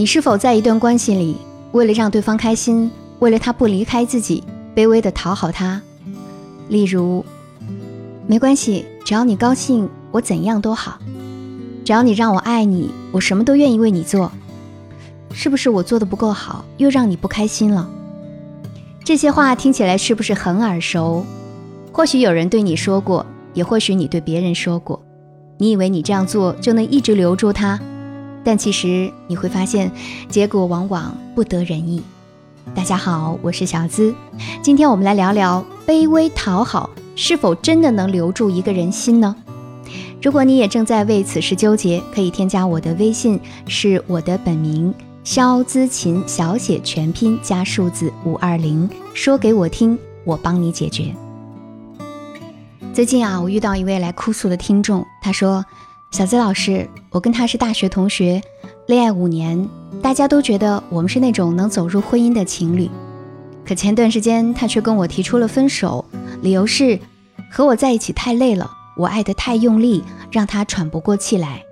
你是否在一段关系里，为了让对方开心，为了他不离开自己，卑微的讨好他？例如，没关系，只要你高兴，我怎样都好；只要你让我爱你，我什么都愿意为你做。是不是我做的不够好，又让你不开心了？这些话听起来是不是很耳熟？或许有人对你说过，也或许你对别人说过。你以为你这样做就能一直留住他，但其实你会发现，结果往往不得人意。大家好，我是小资，今天我们来聊聊卑微讨好是否真的能留住一个人心呢？如果你也正在为此事纠结，可以添加我的微信，是我的本名肖姿琴，小写全拼加数字五二零，说给我听，我帮你解决。最近啊，我遇到一位来哭诉的听众，他说：“小资老师，我跟他是大学同学，恋爱五年，大家都觉得我们是那种能走入婚姻的情侣。可前段时间他却跟我提出了分手，理由是和我在一起太累了，我爱得太用力，让他喘不过气来。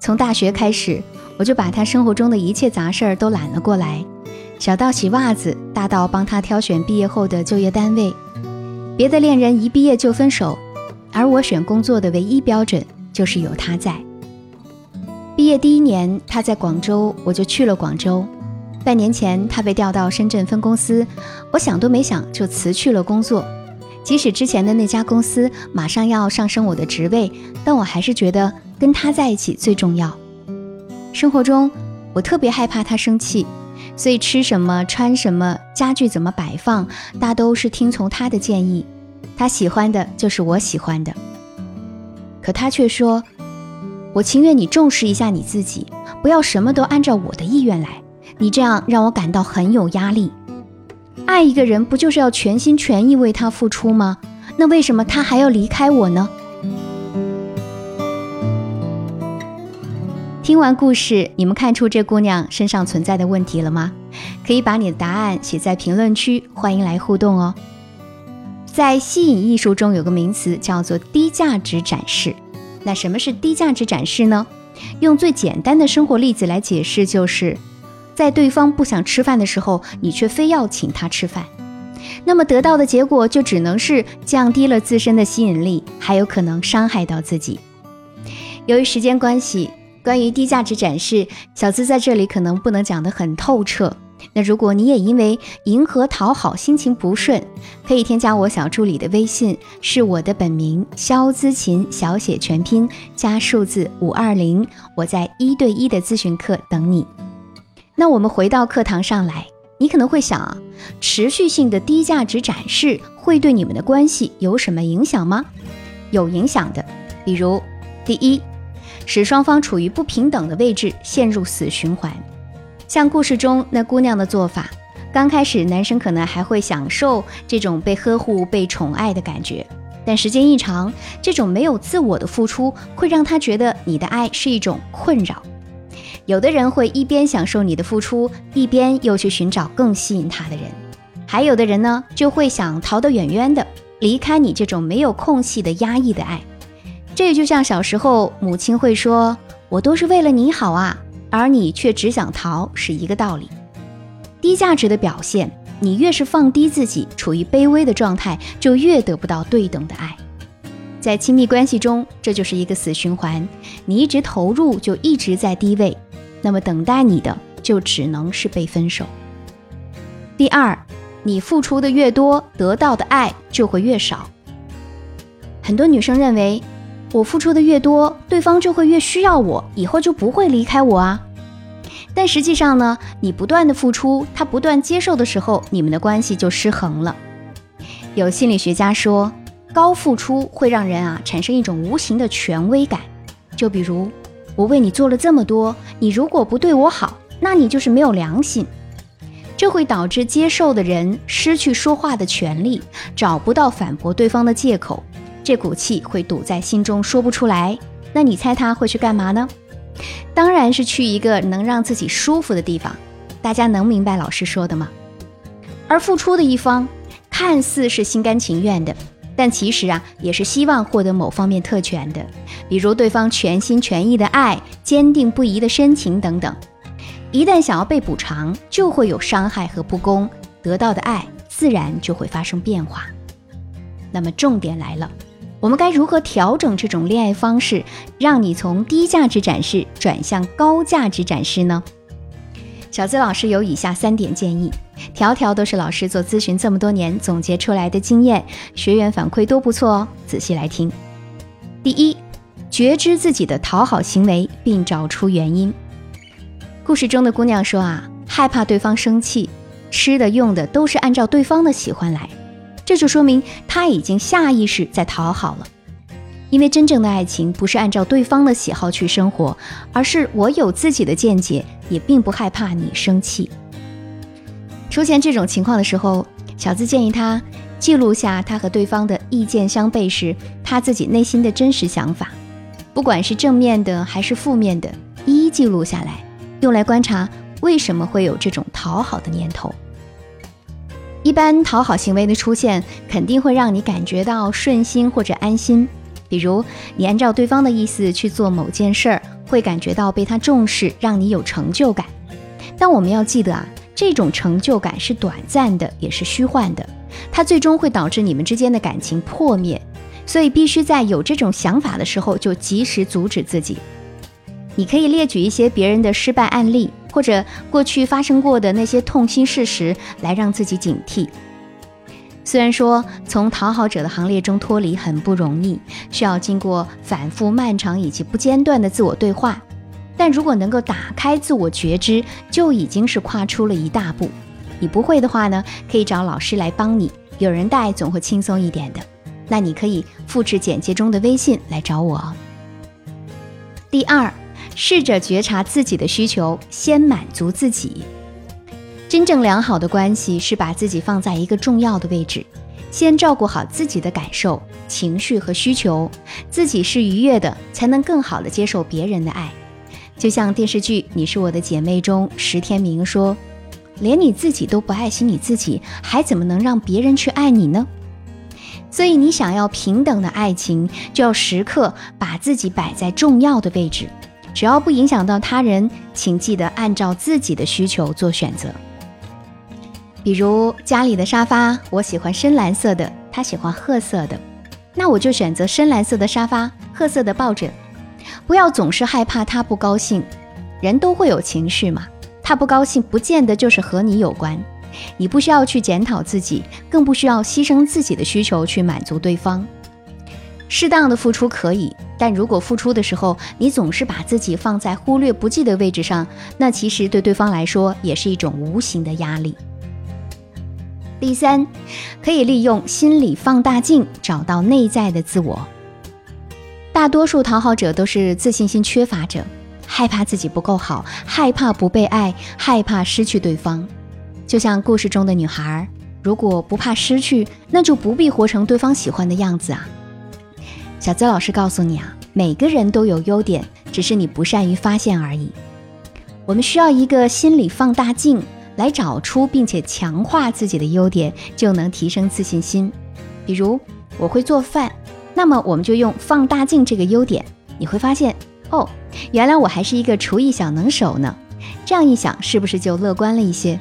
从大学开始，我就把他生活中的一切杂事儿都揽了过来，小到洗袜子，大到帮他挑选毕业后的就业单位。”别的恋人一毕业就分手，而我选工作的唯一标准就是有他在。毕业第一年，他在广州，我就去了广州。半年前，他被调到深圳分公司，我想都没想就辞去了工作。即使之前的那家公司马上要上升我的职位，但我还是觉得跟他在一起最重要。生活中，我特别害怕他生气。所以吃什么、穿什么、家具怎么摆放，大都是听从他的建议。他喜欢的就是我喜欢的。可他却说：“我情愿你重视一下你自己，不要什么都按照我的意愿来。你这样让我感到很有压力。爱一个人不就是要全心全意为他付出吗？那为什么他还要离开我呢？”听完故事，你们看出这姑娘身上存在的问题了吗？可以把你的答案写在评论区，欢迎来互动哦。在吸引艺术中有个名词叫做低价值展示。那什么是低价值展示呢？用最简单的生活例子来解释，就是在对方不想吃饭的时候，你却非要请他吃饭，那么得到的结果就只能是降低了自身的吸引力，还有可能伤害到自己。由于时间关系。关于低价值展示，小资在这里可能不能讲得很透彻。那如果你也因为迎合讨好心情不顺，可以添加我小助理的微信，是我的本名肖姿琴，小写全拼加数字五二零，我在一对一的咨询课等你。那我们回到课堂上来，你可能会想啊，持续性的低价值展示会对你们的关系有什么影响吗？有影响的，比如第一。使双方处于不平等的位置，陷入死循环。像故事中那姑娘的做法，刚开始男生可能还会享受这种被呵护、被宠爱的感觉，但时间一长，这种没有自我的付出会让他觉得你的爱是一种困扰。有的人会一边享受你的付出，一边又去寻找更吸引他的人；还有的人呢，就会想逃得远远的，离开你这种没有空隙的压抑的爱。这就像小时候母亲会说：“我都是为了你好啊”，而你却只想逃，是一个道理。低价值的表现，你越是放低自己，处于卑微的状态，就越得不到对等的爱。在亲密关系中，这就是一个死循环。你一直投入，就一直在低位，那么等待你的就只能是被分手。第二，你付出的越多，得到的爱就会越少。很多女生认为。我付出的越多，对方就会越需要我，以后就不会离开我啊。但实际上呢，你不断的付出，他不断接受的时候，你们的关系就失衡了。有心理学家说，高付出会让人啊产生一种无形的权威感。就比如，我为你做了这么多，你如果不对我好，那你就是没有良心。这会导致接受的人失去说话的权利，找不到反驳对方的借口。这股气会堵在心中，说不出来。那你猜他会去干嘛呢？当然是去一个能让自己舒服的地方。大家能明白老师说的吗？而付出的一方看似是心甘情愿的，但其实啊，也是希望获得某方面特权的，比如对方全心全意的爱、坚定不移的深情等等。一旦想要被补偿，就会有伤害和不公，得到的爱自然就会发生变化。那么重点来了，我们该如何调整这种恋爱方式，让你从低价值展示转向高价值展示呢？小资老师有以下三点建议，条条都是老师做咨询这么多年总结出来的经验，学员反馈都不错哦。仔细来听。第一，觉知自己的讨好行为，并找出原因。故事中的姑娘说啊，害怕对方生气，吃的用的都是按照对方的喜欢来，这就说明他已经下意识在讨好了。因为真正的爱情不是按照对方的喜好去生活，而是我有自己的见解，也并不害怕你生气。出现这种情况的时候，小资建议他记录下他和对方的意见相悖时，他自己内心的真实想法，不管是正面的还是负面的，一一记录下来。用来观察为什么会有这种讨好的念头。一般讨好行为的出现，肯定会让你感觉到顺心或者安心。比如，你按照对方的意思去做某件事儿，会感觉到被他重视，让你有成就感。但我们要记得啊，这种成就感是短暂的，也是虚幻的，它最终会导致你们之间的感情破灭。所以，必须在有这种想法的时候，就及时阻止自己。你可以列举一些别人的失败案例，或者过去发生过的那些痛心事实，来让自己警惕。虽然说从讨好者的行列中脱离很不容易，需要经过反复、漫长以及不间断的自我对话，但如果能够打开自我觉知，就已经是跨出了一大步。你不会的话呢，可以找老师来帮你，有人带总会轻松一点的。那你可以复制简介中的微信来找我。第二。试着觉察自己的需求，先满足自己。真正良好的关系是把自己放在一个重要的位置，先照顾好自己的感受、情绪和需求，自己是愉悦的，才能更好的接受别人的爱。就像电视剧《你是我的姐妹》中，石天明说：“连你自己都不爱惜你自己，还怎么能让别人去爱你呢？”所以，你想要平等的爱情，就要时刻把自己摆在重要的位置。只要不影响到他人，请记得按照自己的需求做选择。比如家里的沙发，我喜欢深蓝色的，他喜欢褐色的，那我就选择深蓝色的沙发，褐色的抱枕。不要总是害怕他不高兴，人都会有情绪嘛，他不高兴不见得就是和你有关，你不需要去检讨自己，更不需要牺牲自己的需求去满足对方。适当的付出可以。但如果付出的时候，你总是把自己放在忽略不计的位置上，那其实对对方来说也是一种无形的压力。第三，可以利用心理放大镜找到内在的自我。大多数讨好者都是自信心缺乏者，害怕自己不够好，害怕不被爱，害怕失去对方。就像故事中的女孩，如果不怕失去，那就不必活成对方喜欢的样子啊。小泽老师告诉你啊，每个人都有优点，只是你不善于发现而已。我们需要一个心理放大镜来找出并且强化自己的优点，就能提升自信心。比如我会做饭，那么我们就用放大镜这个优点，你会发现哦，原来我还是一个厨艺小能手呢。这样一想，是不是就乐观了一些？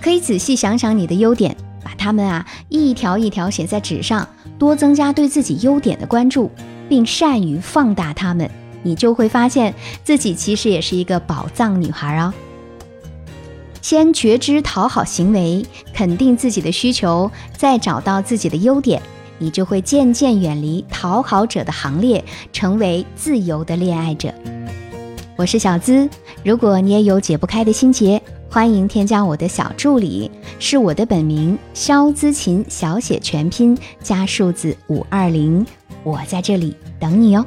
可以仔细想想你的优点，把它们啊一条一条写在纸上。多增加对自己优点的关注，并善于放大它们，你就会发现自己其实也是一个宝藏女孩哦。先觉知讨好行为，肯定自己的需求，再找到自己的优点，你就会渐渐远离讨好者的行列，成为自由的恋爱者。我是小资，如果你也有解不开的心结。欢迎添加我的小助理，是我的本名肖姿琴，小写全拼加数字五二零，我在这里等你哦。